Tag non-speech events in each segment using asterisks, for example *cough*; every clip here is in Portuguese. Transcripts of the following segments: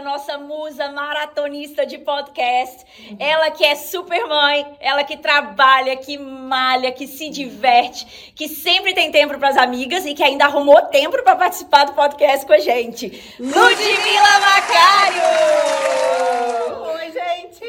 maravilhosa, nossa musa maratonista de podcast. Ela que é super mãe, ela que trabalha, que malha, que se diverte, que sempre tem tempo para as amigas e que ainda arrumou tempo para participar do podcast com a gente. Ludmila Macário! Oi, gente!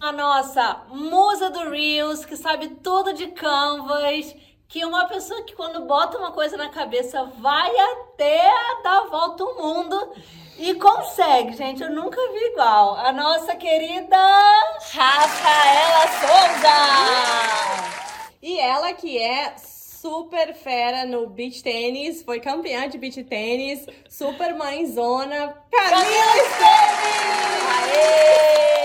a nossa musa do Reels, que sabe tudo de Canvas que uma pessoa que quando bota uma coisa na cabeça vai até dar volta ao mundo e consegue, gente. Eu nunca vi igual. A nossa querida Rafaela Souza! E ela que é super fera no beach tênis, foi campeã de beach tênis, super mãezona, Camila Esteves! Aê!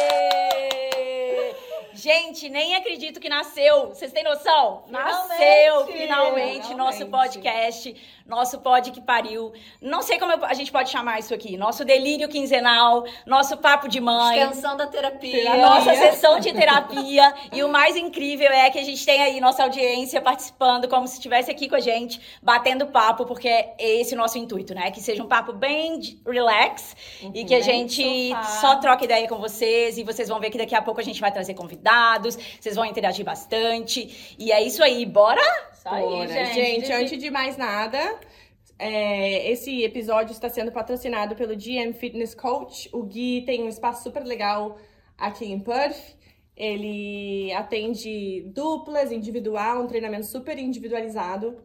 Gente, nem acredito que nasceu. Vocês têm noção? Nasceu finalmente, finalmente nosso podcast, nosso pod que pariu. Não sei como a gente pode chamar isso aqui. Nosso delírio quinzenal, nosso papo de mãe. Extensão da terapia. A nossa sessão de terapia. e o mais incrível é que a gente tem aí nossa audiência participando como se estivesse aqui com a gente, batendo papo, porque é esse o nosso intuito, né? Que seja um papo bem relax uhum, e que a gente só troque ideia com vocês e vocês vão ver que daqui a pouco a gente vai trazer convidados convidados, vocês vão interagir bastante. E é isso aí, bora? Isso aí, bora. gente. Gente, antes de mais nada, é, esse episódio está sendo patrocinado pelo GM Fitness Coach. O Gui tem um espaço super legal aqui em Perth. Ele atende duplas, individual, um treinamento super individualizado.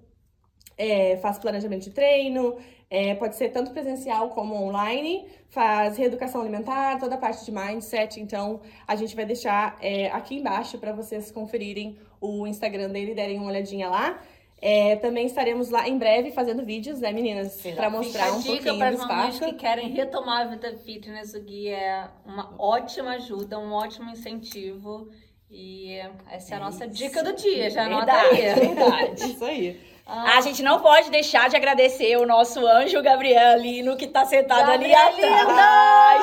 É, faz planejamento de treino, é, pode ser tanto presencial como online, faz reeducação alimentar, toda a parte de mindset. Então, a gente vai deixar é, aqui embaixo para vocês conferirem o Instagram dele e derem uma olhadinha lá. É, também estaremos lá em breve fazendo vídeos, né, meninas? Para mostrar um pouquinho para do espaço. que querem retomar a vida fitness, o Gui é uma ótima ajuda, um ótimo incentivo. E essa é a é nossa dica do dia, já anota aí. *laughs* Verdade. Isso aí. Ah. A gente não pode deixar de agradecer o nosso anjo Gabrielino, que tá sentado ali atrás,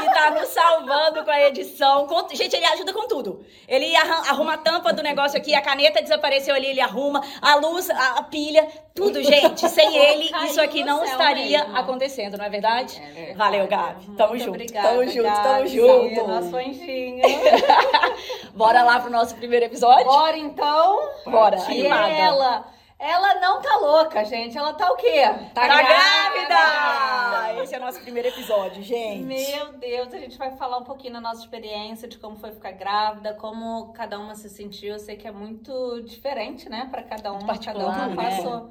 que tá nos salvando com a edição. Gente, ele ajuda com tudo. Ele arruma a tampa do negócio aqui, a caneta desapareceu ali, ele arruma, a luz, a pilha, tudo, gente. Sem ele, isso aqui não estaria mesmo. acontecendo, não é verdade? É verdade. Valeu, Gabi. Tamo Muito junto. Obrigada, tamo junto, tamo junto. Nosso anjinho. *laughs* Bora lá pro nosso primeiro episódio? Bora então. Bora. E ela ela não tá louca, gente. Ela tá o quê? Tá, tá grávida! grávida! Esse é o nosso primeiro episódio, gente. Meu Deus, a gente vai falar um pouquinho da nossa experiência, de como foi ficar grávida, como cada uma se sentiu. Eu sei que é muito diferente, né, para cada uma. Cada uma né? passou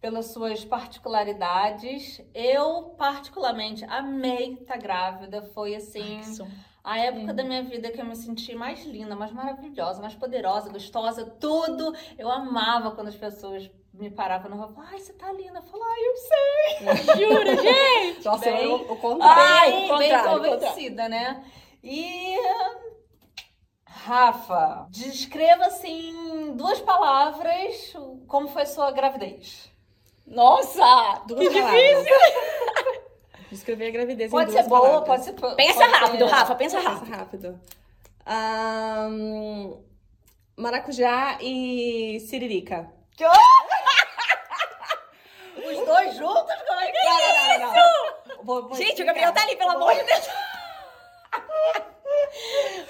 pelas suas particularidades. Eu, particularmente, amei estar tá grávida. Foi assim. Ai, a época da minha vida que eu me senti mais linda, mais maravilhosa, mais poderosa, gostosa, tudo. Eu amava quando as pessoas me paravam no rua ai, você tá linda. Eu falava, ai, eu sei. *laughs* Jura, gente? Nossa, bem, eu, o contrário. Ai, bem, bem convencida, né? E... Rafa, descreva, assim, duas palavras, como foi sua gravidez. Nossa, duas que palavras. difícil. *laughs* Descrever a gravidez pode em duas ser boa, pode ser Pensa pode rápido, ser... Rafa, pensa rápido. Pensa rápido. Um, maracujá e siririca. Que... *laughs* Os dois juntos? Como é que não, é não, não, não. Vou, vou Gente, explicar. o Gabriel tá ali, pelo amor de Deus.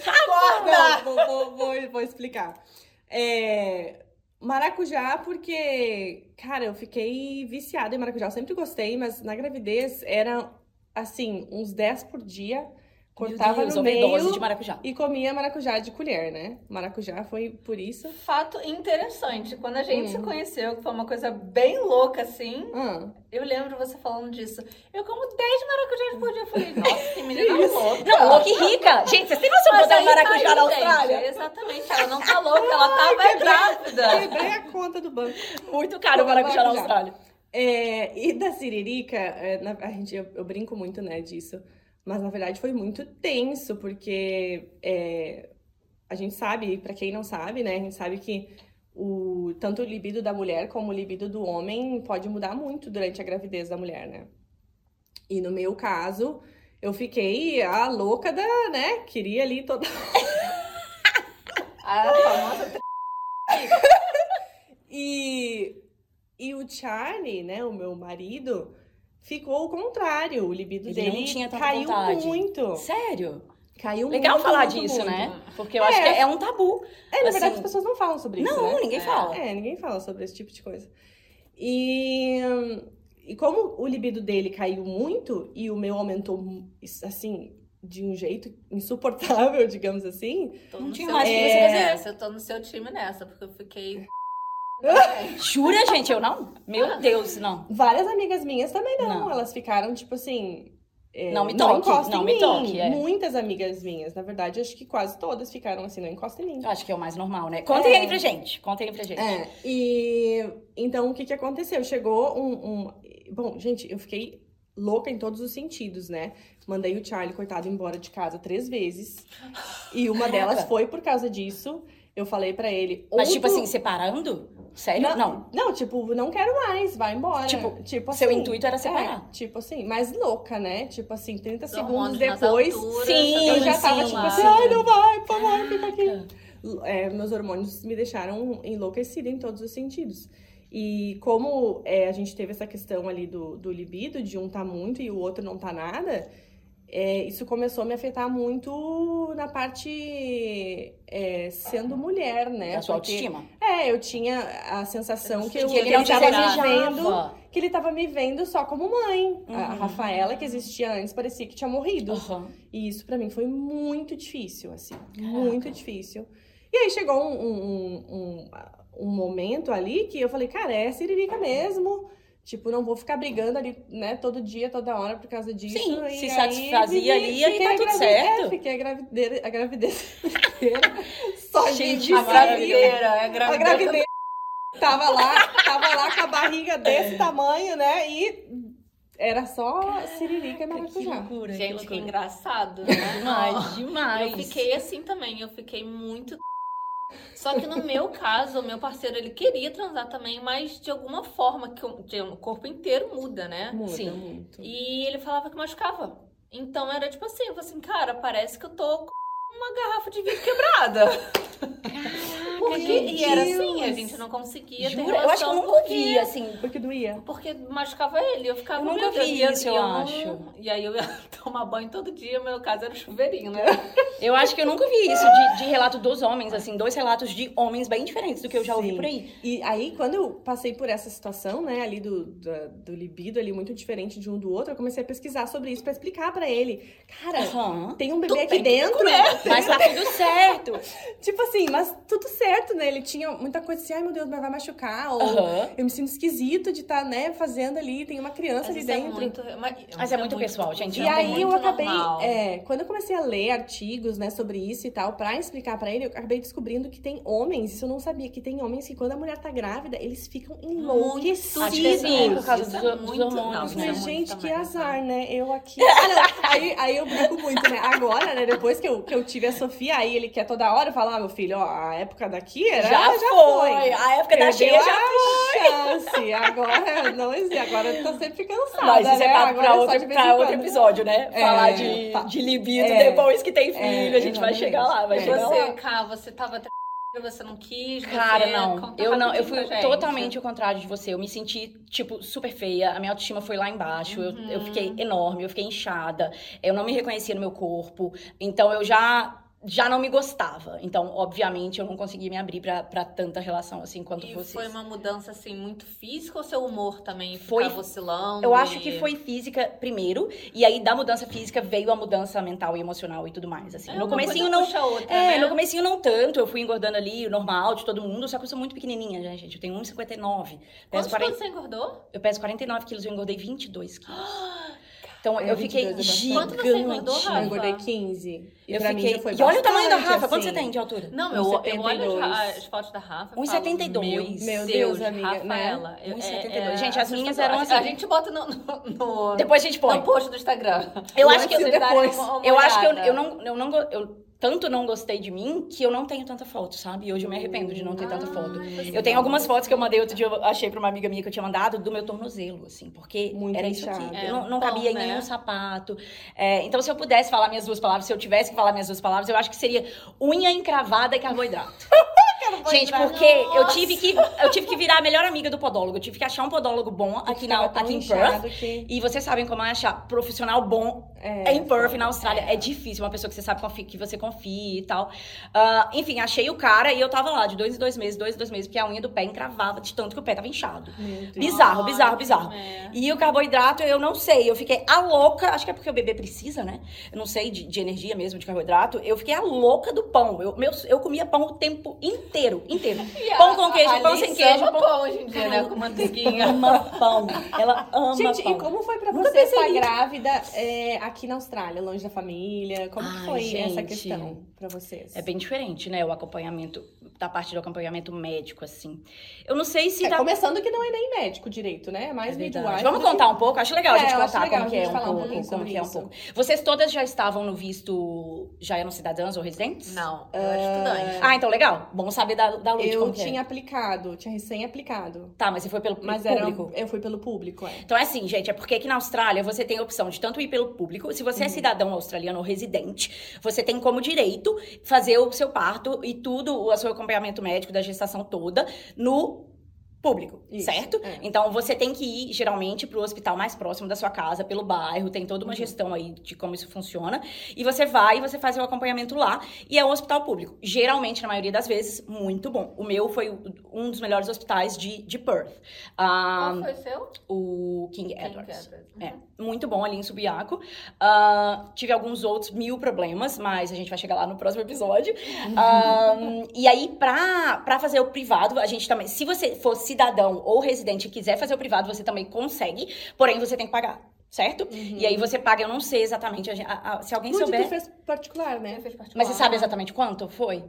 Rafa! Vou, vou, vou, vou explicar. É, Maracujá, porque, cara, eu fiquei viciada em maracujá. Eu sempre gostei, mas na gravidez era, assim, uns 10 por dia. Cortava Deus, no meio de maracujá. e comia maracujá de colher, né? Maracujá foi por isso. Fato interessante, quando a gente hum. se conheceu, que foi uma coisa bem louca assim, hum. eu lembro você falando disso. Eu como 10 maracujás por dia. Eu falei, *laughs* nossa, que menina isso? louca. Não, louca e rica. Gente, vocês têm noção de botar maracujá tá aí, na Austrália? Gente, exatamente, ela não tá louca, ela tava grávida. Quebrei a conta do banco. Muito caro o maracujá, maracujá na Austrália. É, e da siririca, é, a gente, eu, eu brinco muito, né, disso. Mas na verdade foi muito tenso, porque é, a gente sabe, para quem não sabe, né? A gente sabe que o, tanto o libido da mulher como o libido do homem pode mudar muito durante a gravidez da mulher, né? E no meu caso, eu fiquei a louca da, né? Queria ali toda. *laughs* a famosa. e E o Charlie, né, o meu marido, ficou o contrário. O libido Ele dele não tinha tanta caiu vontade. muito. Sério? Caiu Legal muito, falar muito, disso, muito. né? Porque eu acho que é um tabu. É, na verdade, Assim, as pessoas não falam sobre isso, Não, né? ninguém É. fala. É, ninguém fala sobre esse tipo de coisa. E, e como o libido dele caiu muito e o meu aumentou, assim, de um jeito insuportável, *laughs* digamos assim, Tô Não tinha mais o que você fazer. nessa, Eu tô no seu time nessa, porque eu fiquei. *laughs* Jura, gente? Eu não? Meu Deus, não. várias amigas minhas também não. Não. Elas ficaram, tipo assim. é, Não me toque, não em me mim. toque, é. Muitas amigas minhas, na verdade, acho que quase todas ficaram assim, não encosta em mim. Eu acho que é o mais normal, né? Contem É. aí pra gente. Contem aí pra gente. É, e então o que que aconteceu? Chegou um, um- Bom, gente, eu fiquei louca em todos os sentidos, né? Mandei o Charlie, coitado, embora de casa três vezes. E uma delas foi por causa disso. Eu falei pra ele. Mas, tipo assim, separando? Sério? Não. Não, tipo, não quero mais, vai embora. Tipo, tipo seu assim, intuito era separar. É, tipo assim, mas louca, né? Tipo assim, 30 Os segundos depois. alturas, Sim, Eu já tava tipo assim, sim. ai, não vai, por favor, fica aqui. É, meus hormônios me deixaram enlouquecida em todos os sentidos. E como é, a gente teve essa questão ali do, do libido, de um tá muito e o outro não tá nada, é, isso começou a me afetar muito na parte é, sendo mulher, né? Da sua Porque- autoestima. É, eu tinha a sensação que, eu, Que ele que não te tava me vendo que ele tava me vendo só como mãe. A Uhum. Rafaela, que existia antes, parecia que tinha morrido. Aham. E isso pra mim foi muito difícil, assim, muito difícil. E aí chegou um, um, um, um momento ali que eu falei, cara, é siririca mesmo. Tipo, não vou ficar brigando ali, né, todo dia, toda hora por causa disso. Sim, E se aí satisfazia vivi- ali, aí fiquei tá a tudo certo. É, fiquei a gravidez, a gravidez *laughs* inteira. Só Gente, vivi A a gravideira, é a A gravideira. gravidez tava lá, tava lá com a barriga desse tamanho, né? E era só siririca e Que maracujá. loucura, que Gente, que loucura. engraçado, né? Demais, demais. Eu fiquei assim também, eu fiquei muito. Só que no meu caso, o meu parceiro, ele queria transar também, mas de alguma forma, que o, corpo inteiro muda, né? Muda Sim. muito. E ele falava que machucava. Então era tipo assim, eu falei assim, cara, parece que eu tô uma garrafa de vinho quebrada. Porque, e era assim, a gente não conseguia ter Jura? Eu acho que eu relação nunca porque- ouvi, assim. Porque doía. Porque machucava ele, eu ficava Eu nunca vi e isso, eu acho. E aí eu ia *laughs* tomar banho todo dia, meu caso era o chuveirinho, né? Eu acho que eu nunca vi isso de, de relato dos homens, assim, dois relatos de homens bem diferentes do que eu já ouvi Sim. por aí. E aí, quando eu passei por essa situação, né, ali do, do, do libido, ali muito diferente de um do outro, eu comecei a pesquisar sobre isso pra explicar pra ele. Cara, Aham. tem um bebê Tu aqui dentro. Mas tá tudo certo. Tipo assim, mas tudo certo, né? Ele tinha muita coisa assim, ai meu Deus, mas vai machucar. Ou Aham. eu me sinto esquisito de estar, né, fazendo ali, tem uma criança ali Mas isso é dentro. muito, mas, Mas é muito pessoal, gente, E não tem aí eu muito acabei, é, quando eu comecei a ler artigos, né, sobre isso e tal, pra explicar pra ele, eu acabei descobrindo que tem homens, isso eu não sabia, que tem homens que quando a mulher tá grávida, eles ficam enlouquecidos. Acho que sim, por causa Isso dos, é dos muito- hormônios, não, né? isso é Mas, muito gente, que também, azar, sabe? né? Eu aqui. Ah. *laughs* Aí, aí eu brinco muito, né? Agora, né? Depois que eu, que eu tive a Sofia, aí ele quer toda hora falar, ah, meu filho, ó, a época daqui era. Já, foi. A época da Perdeu cheia já a chance. Agora *laughs* não existe. Agora eu tô sempre cansada. Mas isso né? é papo Agora pra, outro, pra outro episódio, né? É, Falar de, pa- de libido é, depois que tem filho. é, a gente vai exatamente. chegar lá, vai É. chegar Você, lá. Cá, você tava até você não quis, Cara, não. Eu não, eu fui totalmente ao contrário de você. Eu me senti, tipo, super feia. A minha autoestima foi lá embaixo. Eu, eu fiquei enorme, eu fiquei inchada. Eu não me reconhecia no meu corpo. Então eu já já não me gostava. Então, obviamente, eu não consegui me abrir pra, pra tanta relação assim quanto E vocês. foi uma mudança, assim, muito física ou seu humor também Foi- oscilando? Eu acho e- que foi física primeiro, e aí da mudança física veio a mudança mental e emocional e tudo mais, assim. É, no comecinho não, outra, É, né? no comecinho não tanto, eu fui engordando ali, normal, de todo mundo, só que eu sou muito pequenininha, né, gente? Eu tenho 1,59. Peso Quantos 40, quilos você engordou? eu peso 49 quilos, eu engordei 22 quilos. Então É, eu fiquei 22 é bastante. Quanto você engordou, gigante. Rafa? Eu engordei 15. E Eu pra mim fiquei... já foi E olha o tamanho da Rafa, quanto você assim. tem de altura? Não, eu, eu olho 1,72. as, as fotos da Rafa e 1,72. falo, Meu, Meu Deus, Deus, amiga, né? Rafaela. eu- 1,72. Gente, as minhas eram assim. A gente bota no, no, no, Depois a gente põe. no post do Instagram. Eu acho que eu- depois. uma- uma Eu acho que eu, não, eu não, eu tanto não gostei de mim que eu não tenho tanta foto, sabe? Hoje eu me arrependo de não ter tanta foto. Eu tenho algumas fotos que eu mandei outro dia, eu achei pra uma amiga minha que eu tinha mandado do meu tornozelo, assim, porque Muito era isso aqui. inchado. É, não, não bom, cabia em né? nenhum sapato. É, então, se eu pudesse falar minhas duas palavras, se eu tivesse que falar minhas duas palavras, eu acho que seria unha encravada e carboidrato. *laughs* Gente, porque eu tive, que, eu tive que virar a melhor amiga do podólogo. Eu tive que achar um podólogo bom aqui, na, aqui em Perth. Que... E vocês sabem como é achar profissional bom é, em Perth, na Austrália. É. é. difícil, uma pessoa que você sabe que você confia e tal. Uh, enfim, achei o cara e eu tava lá de dois em dois meses, dois em dois meses, porque a unha do pé encravava de tanto que o pé tava inchado. Bizarro, bizarro, bizarro. É. E o carboidrato, eu não sei. Eu fiquei a louca, acho que é porque o bebê precisa, né? Eu não sei, de, de energia mesmo, de carboidrato. Eu fiquei a louca do pão. Eu, meu, eu comia pão o tempo inteiro, inteiro. *laughs* E pão com queijo, pão sem queijo. Ama pão, pão hoje em dia, né? Com manteiguinha. Ama pão. Ela ama Gente, pão. e como foi pra você estar grávida é, aqui na Austrália, longe da família? Como Ai, foi gente, essa questão pra vocês? É bem diferente, né? O acompanhamento, da parte do acompanhamento médico, assim. Eu não sei se... É, dá... Começando que não é nem médico direito, né? É mais é midwife. Vamos contar um pouco? Acho legal é, a gente contar como que é um pouco. Um como que é um pouco. Vocês todas já estavam no visto, já eram cidadãs ou residentes? Não, eu era estudante. Ah, então legal. Bom saber da, da Lute, Eu tinha é. aplicado, tinha recém-aplicado. Tá, mas você foi pelo mas público? Era, eu fui pelo público, é. Então é assim, gente, é porque aqui na Austrália você tem a opção de tanto ir pelo público, se você é uhum. é cidadão australiano ou residente, você tem como direito fazer o seu parto e tudo, o seu acompanhamento médico da gestação toda no público, Isso, certo? É. Então você tem que ir geralmente para o hospital mais próximo da sua casa, pelo bairro, tem toda uma uhum. gestão aí de como isso funciona, e você vai e você faz o acompanhamento lá, e é um hospital público. Geralmente, na maioria das vezes, muito bom. O meu foi um dos melhores hospitais de, de Perth. Um, Qual foi o seu? O King, King Edwards. Edwards. Uhum. É, muito bom ali em Subiaco. Uh, tive alguns outros mil problemas, mas a gente vai chegar lá no próximo episódio. Uhum. Um, e aí, pra, pra fazer o privado, a gente também, se você fosse cidadão ou residente quiser fazer o privado, você também consegue, porém você tem que pagar. Certo? Uhum. E aí você paga, eu não sei exatamente. A, a, se alguém Tudo souber. Que fez particular, né? Fez particular. Mas você sabe exatamente quanto foi?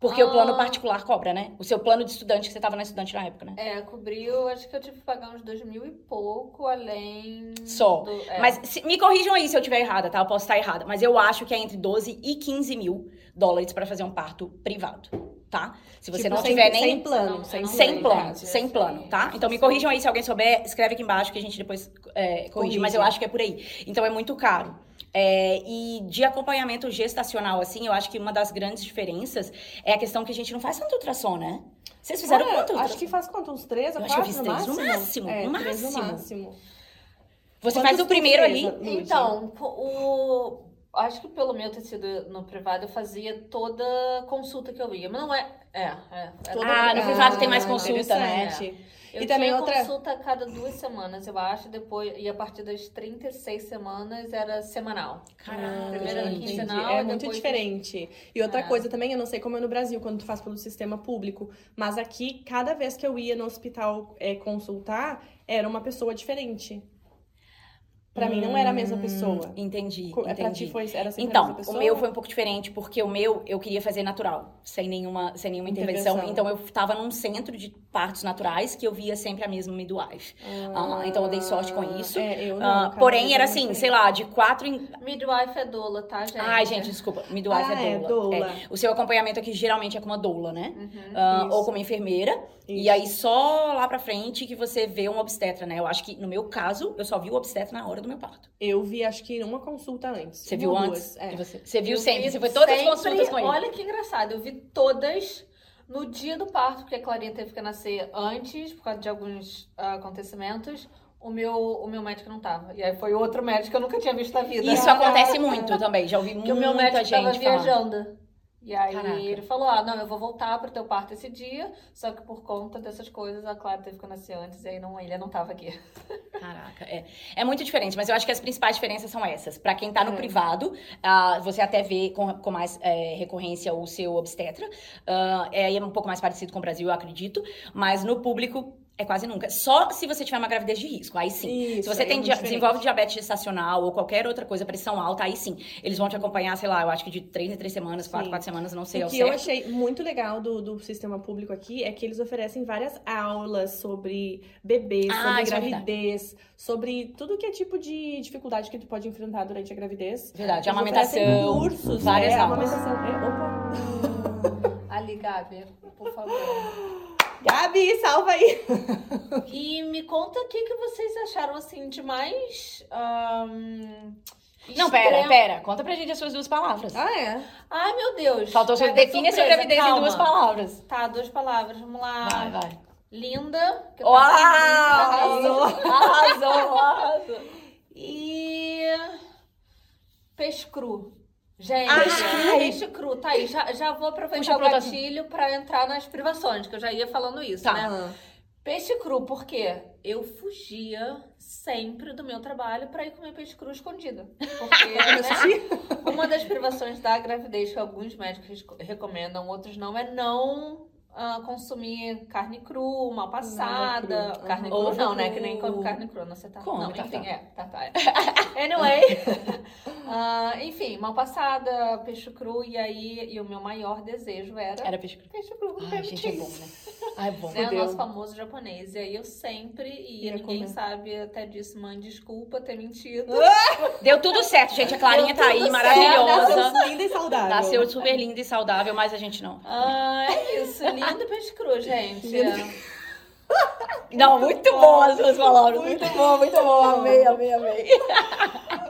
Porque ah. o plano ah. particular cobra, né? O seu plano de estudante, que você estava na estudante na época, né? É, cobriu, acho que eu tive que pagar uns dois mil e pouco, além. Só. Do, é. Mas se, me corrijam aí se eu estiver errada, tá? Eu posso estar errada. Mas eu acho que é entre 12 e 15 mil dólares para fazer um parto privado tá? Se você tipo, não sem, tiver nem. Sem plano. Sem, sem plano, sem plano, tá? Então me corrijam aí se alguém souber, escreve aqui embaixo que a gente depois é, corrige, mas eu acho que é por aí. Então é muito caro. É, e de acompanhamento gestacional, assim, eu acho que uma das grandes diferenças é a questão que a gente não faz tanto ultrassom, né? Vocês fizeram Cara, quanto? Acho que faz quanto? Uns três ou quatro? Acho que eu fiz três no máximo. É, no máximo. no máximo. Você Quantos faz o primeiro ali. Então, o acho que pelo meu ter sido no privado, eu fazia toda consulta que eu ia. Mas não é. É, é. é ah, no privado tem mais consulta, né? É. Eu e também outra... consulta a cada duas semanas, eu acho, depois, e a partir das 36 semanas era semanal. Caramba, Primeiro gente, quinzenal, É muito diferente. E outra é. coisa também, eu não sei como é no Brasil, quando tu faz pelo sistema público, mas aqui, cada vez que eu ia no hospital é, consultar, era uma pessoa diferente. Pra hum, mim não era a mesma pessoa. Entendi. entendi. Pra ti foi, era sempre então, a mesma pessoa? o meu foi um pouco diferente, porque o meu eu queria fazer natural, sem nenhuma, sem nenhuma intervenção. intervenção. Então eu tava num centro de partos naturais que eu via sempre a mesma midwife. Ah, uh, então eu dei sorte com isso. É, eu não, uh, porém, era assim, sei lá, de quatro em. Midwife é doula, tá, gente? Ai, gente, desculpa. Midwife ah, é, é doula. É doula. É. O seu acompanhamento aqui geralmente é com uma doula, né? Uhum, uh, ou com uma enfermeira. Isso. E aí só lá pra frente que você vê um obstetra, né? Eu acho que no meu caso, eu só vi o obstetra na hora do meu parto. Eu vi, acho que uma consulta antes. Você viu antes? É. Você, você viu eu sempre? Você foi todas sempre, as consultas com ele? Olha que engraçado, eu vi todas no dia do parto, porque a Clarinha teve que nascer antes, por causa de alguns uh, acontecimentos. O meu, o meu médico não tava. E aí foi outro médico que eu nunca tinha visto na vida. Isso acontece muito também. Já ouvi muita gente o meu médico tava viajando. E aí Caraca. ele falou: Ah, não, eu vou voltar pro teu parto esse dia, só que por conta dessas coisas a Clara teve que nascer antes e aí não, ele não tava aqui. *laughs* Caraca, é. É muito diferente, mas eu acho que as principais diferenças são essas. Para quem tá no é. privado, uh, você até vê com, com mais é, recorrência o seu obstetra. Uh, é um pouco mais parecido com o Brasil, eu acredito. Mas no público, é quase nunca. Só se você tiver uma gravidez de risco, aí sim. Isso, se você é tem, desenvolve diabetes gestacional ou qualquer outra coisa, pressão alta, aí sim. Eles vão te acompanhar, sei lá, eu acho que de três em três semanas, quatro, quatro semanas, não sei o ao que certo. eu achei muito legal do, do sistema público aqui é que eles oferecem várias aulas sobre bebês, ah, sobre é gravidez, é sobre tudo que é tipo de dificuldade que tu pode enfrentar durante a gravidez. Verdade, eles amamentação, cursos, várias é, aulas. Amamentação. É, opa! Ali, Gabi, por favor. *laughs* Gabi, salva aí! e me conta o que, que vocês acharam, assim, de mais... Um, Não, pera, pera. Conta pra gente as suas duas palavras. Ah, é? Ai, meu Deus. Faltou sua... Define a sua gravidez Calma. em duas palavras. Tá, duas palavras. Vamos lá. Vai, vai. Linda. Uau! Arrasou! Arrasou! Arrasou! E... Peixe cru. Gente, ah, peixe cru. Tá aí, já, já vou aproveitar Puxa, o gatilho pra entrar nas privações, que eu já ia falando isso, tá. né? Peixe cru, por quê? Eu fugia sempre do meu trabalho para ir comer peixe cru escondida. Porque *laughs* né, uma das privações da gravidez que alguns médicos recomendam, outros não, é não uh, consumir carne cru, mal passada. Cru. Carne uhum. cru não, né? Que nem come carne crua, não, você tá... Come, não, tá, enfim, tá. é, tá, tá. É. *laughs* Anyway, uh, *laughs* enfim, mal passada, peixe cru, e aí, e o meu maior desejo era... Era peixe cru. Peixe cru, Ai, gente, é bom, né? Ai, bom. Né, o nosso famoso japonês. E aí eu sempre ia, ia ninguém comer. sabe até disso, mãe, desculpa ter mentido. Deu tudo certo, gente. A Clarinha Deu tá aí, maravilhosa. Nasceu linda e saudável. Nasceu super linda e saudável, mas a gente não. Ah, é isso. *laughs* Lindo peixe cru, gente. *laughs* Não, muito bom as suas palavras. Muito bom, muito bom. Amei, amei, *laughs* amei.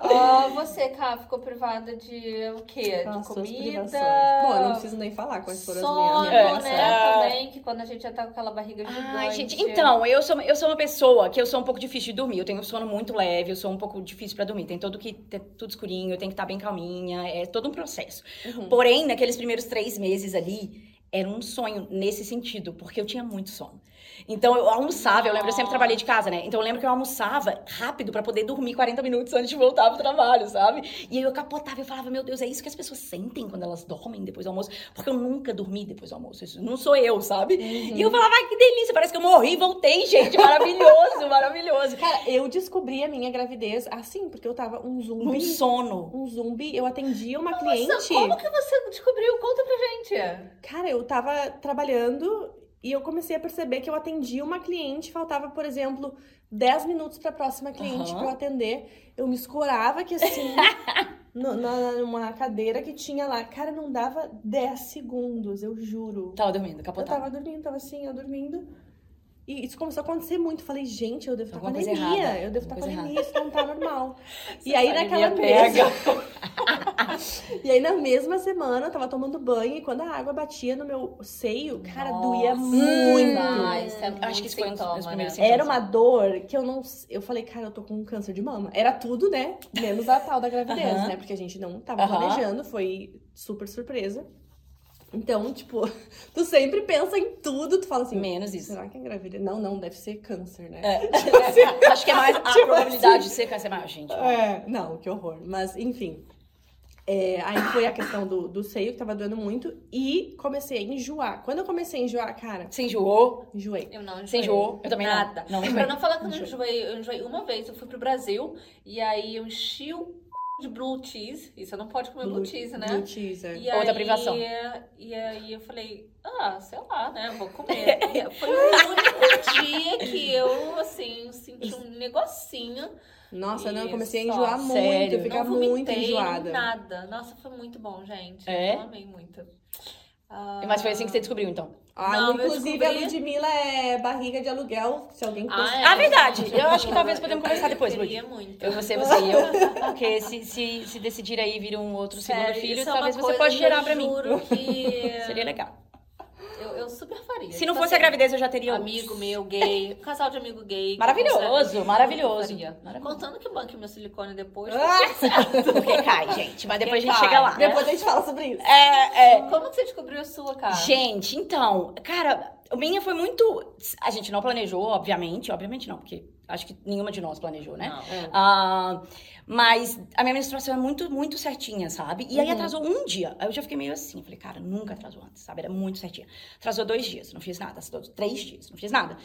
Uh, você, Cá, ficou privada de o quê? de comida? Bom, eu não preciso nem falar quais foram Sono, as minhas, né? É. Também, que quando a gente já tá com aquela barriga gigante. Ai, gente, então, eu sou, eu sou uma pessoa que eu sou um pouco difícil de dormir. Eu tenho um sono muito leve, eu sou um pouco difícil pra dormir. Tem todo que tudo escurinho, eu tenho que estar tá bem calminha. É todo um processo. Uhum. Porém, naqueles primeiros três meses ali, era um sonho nesse sentido, porque eu tinha muito sono. Então eu almoçava, eu lembro, eu sempre trabalhei de casa, né? Então eu lembro que eu almoçava rápido para poder dormir 40 minutos antes de voltar pro trabalho, sabe? E aí eu capotava, eu falava, meu Deus, é isso que as pessoas sentem quando elas dormem depois do almoço? Porque eu nunca dormi depois do almoço, isso não sou eu, sabe? Uhum. E eu falava, ai que delícia, parece que eu morri e voltei, gente, maravilhoso, *laughs* maravilhoso. Cara, eu descobri a minha gravidez assim, porque eu tava um zumbi. Um sono. Um zumbi, eu atendia uma Nossa, cliente. como que você descobriu? Conta pra gente. Cara, eu tava trabalhando e eu comecei a perceber que eu atendia uma cliente, faltava, por exemplo, 10 minutos para a próxima cliente uhum. para eu atender. Eu me escorava que assim, *laughs* no, na, numa cadeira que tinha lá. Cara, não dava 10 segundos, eu juro. Tava dormindo, capotado. Eu tava dormindo, tava assim, eu dormindo. E isso começou a acontecer muito. Falei, gente, eu devo estar com anemia. Eu devo estar com anemia, isso não tá normal. *laughs* e aí naquela mesma. *laughs* e aí na mesma semana eu tava tomando banho e quando a água batia no meu seio, cara, Nossa. doía muito. é Acho que isso foi um dos primeiros né? Era uma dor que eu não. Eu falei, cara, eu tô com um câncer de mama. Era tudo, né? Menos a tal da gravidez, uh -huh. né? Porque a gente não tava uh -huh. planejando, foi super surpresa. Então, tipo, *laughs* tu sempre pensa em tudo, tu fala assim, menos isso. Será que é gravidez? Não, não, deve ser câncer, né? É. *laughs* Tipo *laughs* Acho que é mais a tipo probabilidade assim. de ser câncer maior, gente. É, não, que horror. Mas, enfim. É, aí foi a questão do, do seio que tava doendo muito e comecei a enjoar. Quando eu comecei a enjoar, cara. Você enjoou? Enjoei. Eu não enjoei. Você enjoou? Eu também Nada. não. não pra não falar que eu não enjoei, eu enjoei uma vez. Eu fui pro Brasil e aí eu enchi o de blue cheese. Isso, eu não pode comer blue, blue cheese, né? Blue cheese, é. E Outra aí, privação. E aí eu falei, ah, sei lá, né? Vou comer. *laughs* Foi o único dia que eu, assim, senti um negocinho. Nossa, não, eu comecei a enjoar muito, Sério? ficar muito enjoada. nada. Nossa, foi muito bom, gente. É? Eu amei muito. Uh... Mas foi assim que você descobriu, então? Ah, não, inclusive descobri... a Ludmilla é barriga de aluguel, se alguém ah, é, ah, verdade. Eu acho que talvez podemos conversar depois, Lud. Eu muito. Eu, você, você e eu. Porque se, se, se decidir aí vir um outro Sério, segundo filho, é talvez você pode gerar pra mim. Que... *laughs* Seria legal. Eu, eu super faria. Se não fosse a gravidez, eu já teria Amigo meu, gay. *laughs* Casal de amigo gay. Maravilhoso, maravilhoso. maravilhoso. Contando que banque meu silicone depois. Ah! Porque cai, gente. Mas depois a gente chega lá. Né? Depois a gente fala sobre isso. É, é... Como que você descobriu a sua, cara? Gente, então, cara, a minha foi muito. A gente não planejou, obviamente. Obviamente não, porque acho que nenhuma de nós planejou, né? Não. Uh, mas a minha menstruação é muito, muito certinha, sabe? E aí uhum. atrasou um dia. Aí eu já fiquei meio assim. Falei, cara, nunca atrasou antes, sabe? Era muito certinha. Atrasou dois dias, não fiz nada. Atrasou três dias, não fiz nada.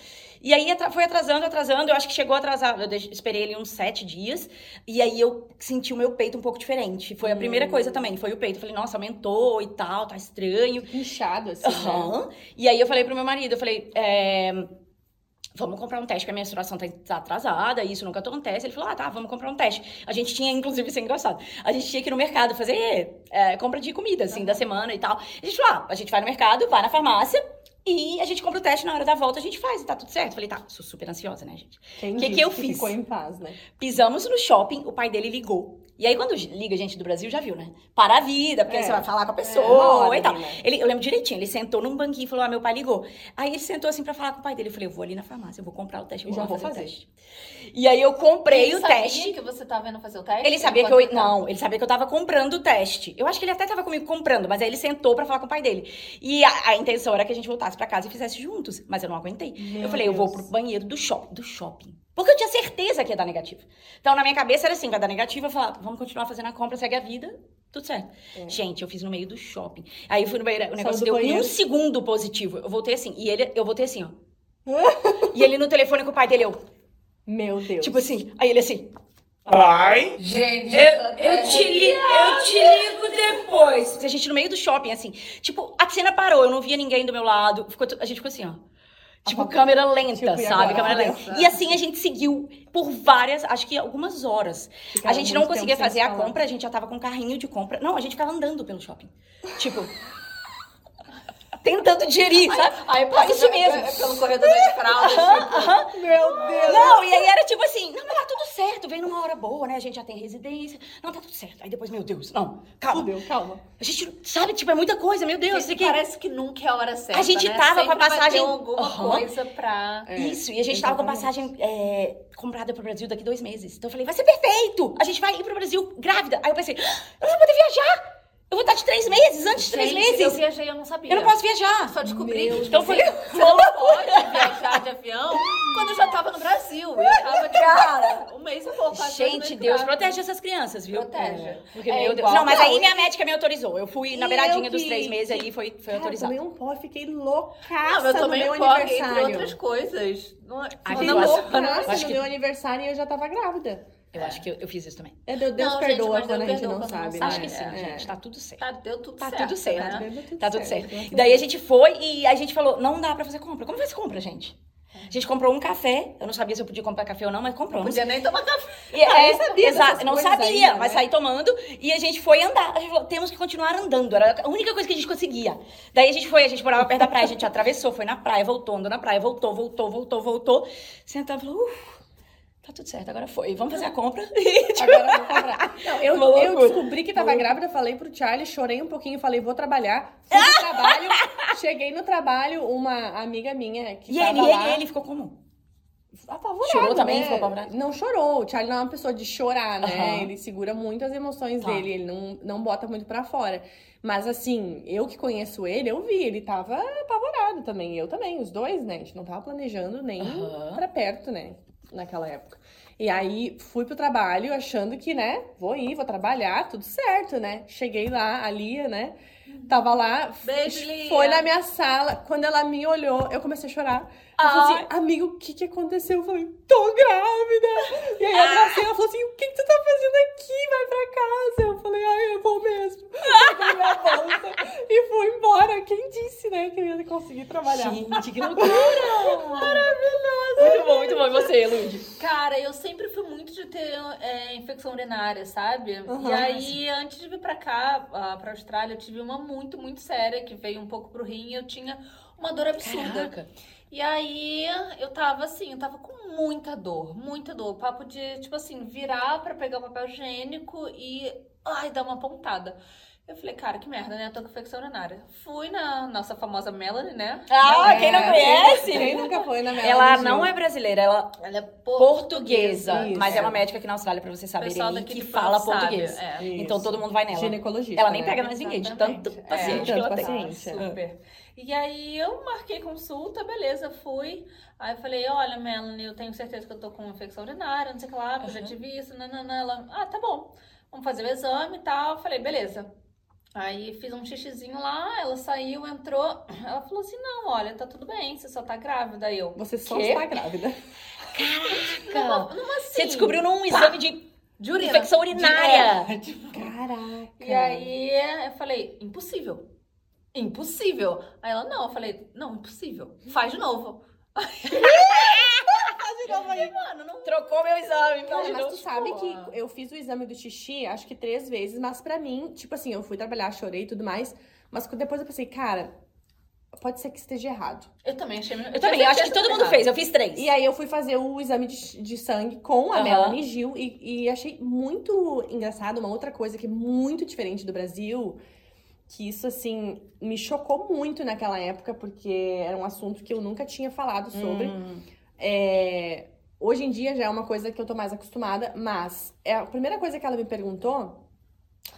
E aí foi atrasando, atrasando. Eu acho que chegou atrasado. Eu esperei ali uns sete dias. E aí eu senti o meu peito um pouco diferente. Foi a uhum. primeira coisa também, foi o peito. Eu falei, nossa, aumentou e tal, tá estranho. Inchado, assim. Uhum. Né? E aí eu falei pro meu marido, eu falei, é vamos comprar um teste, que a menstruação tá, tá atrasada, isso nunca acontece. Ele falou, ah, tá, vamos comprar um teste. A gente tinha, inclusive, isso é engraçado, a gente tinha que ir no mercado fazer é, compra de comida, assim, uhum. da semana e tal. A gente falou, ah, a gente vai no mercado, vai na farmácia, E a gente compra o teste na hora da volta, a gente faz e tá tudo certo. Falei, tá, sou super ansiosa, né, gente? O que, que eu fiz? Ficou em paz, né? Pisamos no shopping, o pai dele ligou. E aí, quando liga gente do Brasil, já viu, né? Para a vida, porque é. você vai falar com a pessoa é, e tal. Né? ele, eu lembro direitinho, ele sentou num banquinho e falou: Ah, meu pai ligou. Aí ele sentou assim pra falar com o pai dele. Eu falei: Eu vou ali na farmácia, eu vou comprar o teste, eu já vou fazer, fazer. o teste. E aí eu comprei ele o sabia teste. que você tava indo fazer o teste? Ele sabia que eu. Não, ele sabia que eu tava comprando o teste. Eu acho que ele até tava comigo comprando, mas aí ele sentou pra falar com o pai dele. E a, a intenção era que a gente voltasse pra casa e fizesse juntos. Mas eu não aguentei. Meu eu falei: Deus. Eu vou pro banheiro do shopping. Do shopping. Porque eu tinha certeza que ia dar negativo. Então, na minha cabeça era assim, vai dar negativo, eu falava, vamos continuar fazendo a compra, segue a vida, tudo certo. É. Gente, eu fiz no meio do shopping. Aí eu fui no banheiro, o negócio deu banheiro. um segundo positivo. Eu voltei assim, e ele, eu voltei assim, ó. *laughs* e ele no telefone com o pai dele, eu... Meu Deus. Tipo assim, aí ele assim... Pai? Gente, eu, eu, te li, eu te ligo depois. A gente no meio do shopping, assim. Tipo, a cena parou, eu não via ninguém do meu lado. Ficou, a gente ficou assim, ó. Tipo, câmera lenta, tipo, sabe? Câmera lenta. E assim a gente seguiu por várias, acho que algumas horas. Ficava a gente não conseguia fazer a compra, a gente já tava com carrinho de compra. Não, a gente ficava andando pelo shopping. Tipo tentando digerir, sabe? Aí, aí isso mesmo. Pelo corredor de fralda. Tipo... Meu Deus. Não, e aí era tipo assim, não, mas tá tudo certo, vem numa hora boa, né? A gente já tem residência. Não, tá tudo certo. Aí depois, meu Deus, não, calma. Fudeu, calma. A gente, sabe, tipo, é muita coisa, meu Deus. Que, parece que nunca é a hora certa, A gente né? tava Sempre com a passagem... alguma uhum. coisa pra... É, Isso, e a gente exatamente. tava com a passagem é, comprada pro Brasil daqui dois meses. Então eu falei, vai ser perfeito! A gente vai ir pro Brasil grávida. Aí eu pensei, ah, eu não vou poder viajar! Eu vou estar de três meses, antes de três meses. Eu viajei, eu não sabia. Eu não posso viajar. Só descobri Meu que então foi... você *laughs* não pode viajar de avião quando eu já tava no Brasil. Eu tava de cara, um mês e pouco. Gente, Deus protege essas crianças, viu? Protege. É. Porque, é meu Deus. Não, mas aí minha médica me autorizou. Eu fui na beiradinha dos três meses aí, foi, foi cara, autorizado. Eu tomei um pó, fiquei loucaça não, eu tomei no meu um aniversário. entre outras coisas. Não, fiquei loucaça no meu aniversário e eu já tava grávida. Eu acho que eu, eu, fiz isso também. É, Deus, Deus não, perdoa gente, quando a gente não sabe, né? Acho que sim, é. gente. Tá tudo certo. Tá, deu tudo tá certo. Tudo certo né? Tá tudo, tá tudo certo. certo. E daí a gente foi e a gente falou, não dá pra fazer compra. Como faz compra, gente? A gente comprou um café. Eu não sabia se eu podia comprar café ou não, mas compramos. Não podia nem tomar café. E, é, *laughs* sabia exato, não sabia, ainda, mas né? saí tomando. E a gente foi andar. A gente falou, temos que continuar andando. Era a única coisa que a gente conseguia. Daí a gente foi, a gente morava perto da praia, a gente atravessou, foi na praia, voltou, andou na praia, voltou, voltou, voltou, voltou. Sentava e falou, uff tá tudo certo, agora foi. Vamos fazer a compra. *laughs* agora vou comprar. Não, eu, eu descobri que tava grávida, falei pro Charlie, chorei um pouquinho, falei, vou trabalhar. Fui no *laughs* trabalho, cheguei no trabalho, uma amiga minha que e ele, lá... ele, ele ficou como? Apavorado, Chorou também? Né? Ficou apavorado? Não chorou. O Charlie não é uma pessoa de chorar, né? Uhum. Ele segura muito as emoções tá. dele, ele não, não bota muito pra fora. Mas assim, eu que conheço ele, eu vi, ele tava apavorado também. Eu também, os dois, né? A gente não tava planejando nem uhum. pra perto, né? Naquela época. E aí fui pro trabalho achando que, né, vou ir, vou trabalhar, tudo certo, né? Cheguei lá, a Lia, né? Tava lá, Beijo, Lia. foi na minha sala. Quando ela me olhou, eu comecei a chorar. Ela falou assim, amigo, o que que aconteceu? Eu falei, tô grávida. E aí eu abracei, ela falou assim, o que que tu tá fazendo aqui? Vai pra casa. Eu falei, ai, eu vou mesmo. *laughs* Eu minha bolsa e fui embora. Quem disse, né, que eu ia conseguir trabalhar? Gente, que *laughs* loucura! Maravilhoso! Muito bom, muito bom. E você, Lud? Cara, eu sempre fui muito de ter é, infecção urinária, sabe? Uhum, e aí, antes de vir pra cá, pra Austrália, eu tive uma muito, muito séria, que veio um pouco pro rim e eu tinha uma dor absurda. Caraca. E aí eu tava assim, eu tava com muita dor, muita dor. Papo de, tipo assim, virar para pegar o papel higiênico e ai, dar uma pontada. Eu falei, cara, que merda, né? Eu tô com infecção urinária. Fui na nossa famosa Melanie, né? Ah, quem não conhece? *laughs* Quem nunca foi na Melanie? Ela não é brasileira, ela, ela é portuguesa. portuguesa mas é. é uma médica aqui na Austrália, pra vocês saberem que fala português. É. Então todo mundo vai nela. Ginecologista. Ela nem né? pega mais ninguém, de tanto paciente é, que ela paciente. tem. Super. E aí eu marquei consulta, beleza, fui. Aí eu falei, olha, Melanie, eu tenho certeza que eu tô com infecção urinária, não sei o que lá, eu já tive isso, nananã. Ela, ah, tá bom, vamos fazer o exame e tal. Eu falei, beleza. Aí fiz um xixizinho lá, ela saiu, entrou. *clears throat* Ela falou assim: não, olha, tá tudo bem, você só tá grávida. Aí eu. Você só está grávida. *laughs* Caraca! Não, assim, você descobriu num exame de, de urina. infecção urinária. *laughs* De... Caraca! E aí eu falei: impossível. Impossível. Aí ela, não, eu falei, não, impossível. Faz de novo. *laughs* De novo aí. Mano, não... Trocou meu exame. Não, mas tu sabe que eu fiz o exame do xixi, acho que três vezes, mas pra mim, tipo assim, eu fui trabalhar, chorei e tudo mais, mas depois eu pensei, cara, pode ser que esteja errado. Eu também achei. Eu, também, acho que todo mundo errado. fez, eu fiz três. E aí eu fui fazer o exame de, de sangue com a uhum. Melanie Gil e, e achei muito engraçado uma outra coisa que é muito diferente do Brasil que isso, assim, me chocou muito naquela época, porque era um assunto que eu nunca tinha falado sobre. Hum. É, hoje em dia já é uma coisa que eu tô mais acostumada, mas é a primeira coisa que ela me perguntou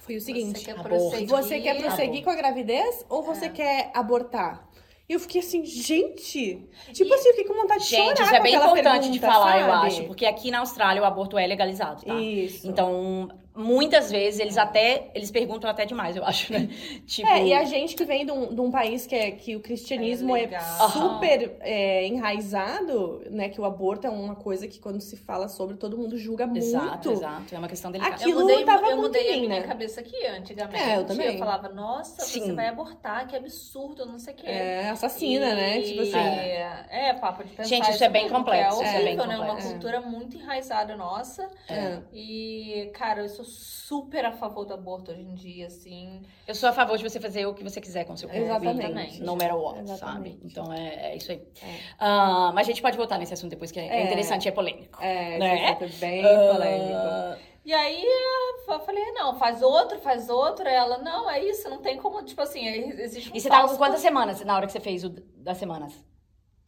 foi o seguinte: Você quer prosseguir, você quer prosseguir com a gravidez ou você é. quer abortar? E eu fiquei assim, gente! Tipo e... assim, eu fiquei com vontade de gente, chorar. Gente, isso é bem importante pergunta, de falar, sabe? eu acho. Porque aqui na Austrália o aborto é legalizado, tá? Isso. Então, muitas vezes eles até eles perguntam até demais, eu acho, né? *laughs* Tipo... É, e a gente que vem de um, de um país que, é, que o cristianismo é, é super é, enraizado, né? Que o aborto é uma coisa que quando se fala sobre, todo mundo julga muito. Exato, exato. É uma questão delicada. Aquilo eu mudei, tava eu mudei a minha cabeça aqui antigamente. É, eu também. Eu falava, nossa, Sim. você vai abortar, que absurdo, não sei o que. É, assassina, né? e... né? Tipo assim. É, é, papo de pensar. Gente, isso é bem complexo. É, horrível, é bem complexo. né? Uma cultura muito enraizada nossa. É. E, cara, eu sou super a favor do aborto hoje em dia, assim. Eu sou a favor de você fazer o que você quiser com o seu corpo. Exatamente. No matter what, Exatamente. sabe? Então é, é isso aí. É. Uh, mas a gente pode voltar nesse assunto depois, que é, é. interessante e é polêmico. É, né? é bem uh, polêmico. E aí eu falei, não, faz outro, faz outro. Ela, não, é isso, não tem como, tipo assim, existe um E você tava com quantas semanas na hora que você fez o das semanas?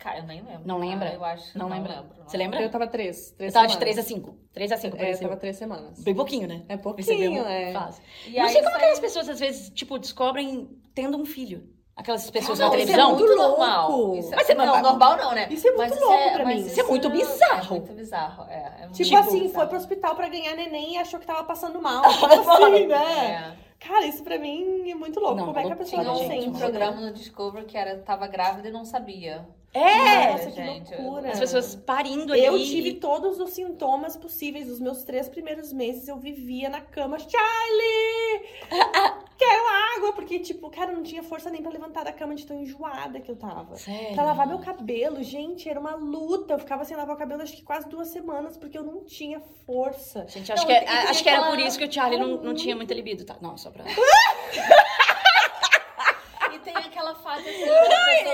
Cara, eu nem lembro. Não lembra? Ah, eu acho. Não, não lembro. lembro. Não Você lembra? Eu tava três. três eu tava de três a cinco. Três a cinco, É, eu tava três semanas. Bem pouquinho, né? É pouquinho, é. Fácil. E não sei como aquelas pessoas, às vezes, tipo, descobrem tendo um filho. Aquelas pessoas ah, não, na televisão. Isso é muito normal. Isso é, Mas é não, normal não, né? Isso é muito mas louco é, pra mim. Isso é muito bizarro. É muito bizarro, é. é muito tipo, tipo assim, bizarro. foi pro hospital pra ganhar neném e achou que tava passando mal. *laughs* Tipo assim, né? É. Cara, isso pra mim é muito louco. Não, Como é que a pessoa não sente? Tinha um programa no Discovery que era, tava grávida e não sabia. É! Nossa, que gente, loucura. As pessoas parindo ali. Eu tive todos os sintomas possíveis. Os meus três primeiros meses eu vivia na cama. Charlie! *laughs* Quero água! Porque, tipo, cara, não tinha força nem pra levantar da cama de tão enjoada que eu tava. Sério? Pra lavar meu cabelo, gente, era uma luta. Eu ficava sem lavar o cabelo acho que quase duas semanas, porque eu não tinha força. Gente, acho, não, que, é, acho que era por isso que o Charlie não, não tinha muita libido, tá? Não, só pra. *laughs* tem aquela fase assim. Pessoas...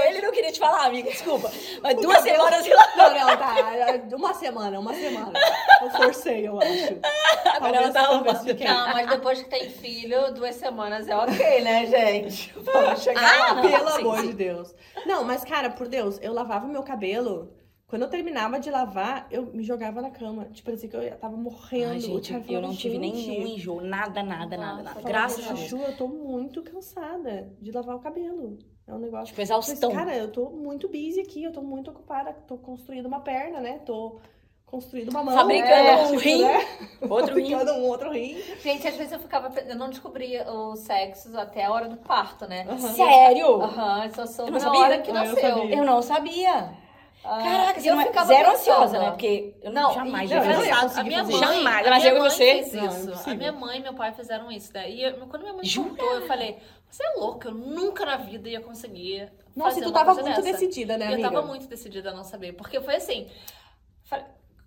Ele não queria te falar, amiga, desculpa. Mas duas semanas e lá. Não, não, tá. Uma semana, uma semana. Eu forcei, eu acho. *laughs* Agora ela tá arrumando. Não, mas depois que tem filho, duas semanas é ok, né, gente? *laughs* Vamos chegar ah, lá. Pelo sim, amor sim. de Deus. Não, mas, cara, por Deus, eu lavava meu cabelo quando eu terminava de lavar, eu me jogava na cama. Tipo, parecia que eu tava morrendo. Ai, gente, eu, eu não tive nenhum enjoo. Nada, nada, nada, nada. Graças a Deus. Eu tô muito cansada de lavar o cabelo. É um negócio. Tipo, exaustão. Mas, cara, eu tô muito busy aqui. Eu tô muito ocupada. Tô construindo uma perna, né? Tô construindo uma mão. Fabricando né? um rim. Né? *laughs* Outro Fabricando rim. um outro rim. Gente, às vezes eu ficava. Eu não descobria o sexo até a hora do parto, né? Uhum. Sério? Aham, uhum, só soube na hora que nasceu. Eu, eu não sabia. Ah, Caraca, você eu não é zero ansiosa, né? Porque eu não, jamais não, eu não, a minha mãe, jamais. Mas eu e você? Fez isso. a minha mãe e meu pai fizeram isso. Né? E eu, quando minha mãe contou, eu falei, você é louca, eu nunca na vida ia conseguir. Nossa, e tu tava muito dessa. decidida, né, amiga? Eu tava muito decidida a não saber. Porque foi assim.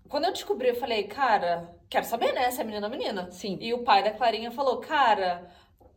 Quando eu descobri, eu falei, cara, quero saber, né? Se é menina ou menina. Sim. E o pai da Clarinha falou, cara